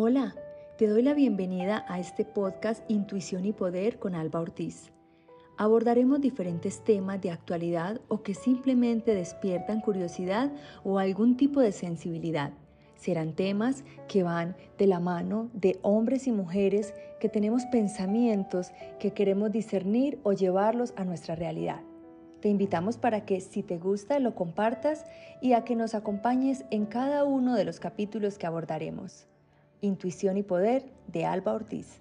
Hola, te doy la bienvenida a este podcast Intuición y Poder con Alba Ortiz. Abordaremos diferentes temas de actualidad o que simplemente despiertan curiosidad o algún tipo de sensibilidad. Serán temas que van de la mano de hombres y mujeres que tenemos pensamientos que queremos discernir o llevarlos a nuestra realidad. Te invitamos para que si te gusta lo compartas y a que nos acompañes en cada uno de los capítulos que abordaremos. Intuición y Poder de Alba Ortiz.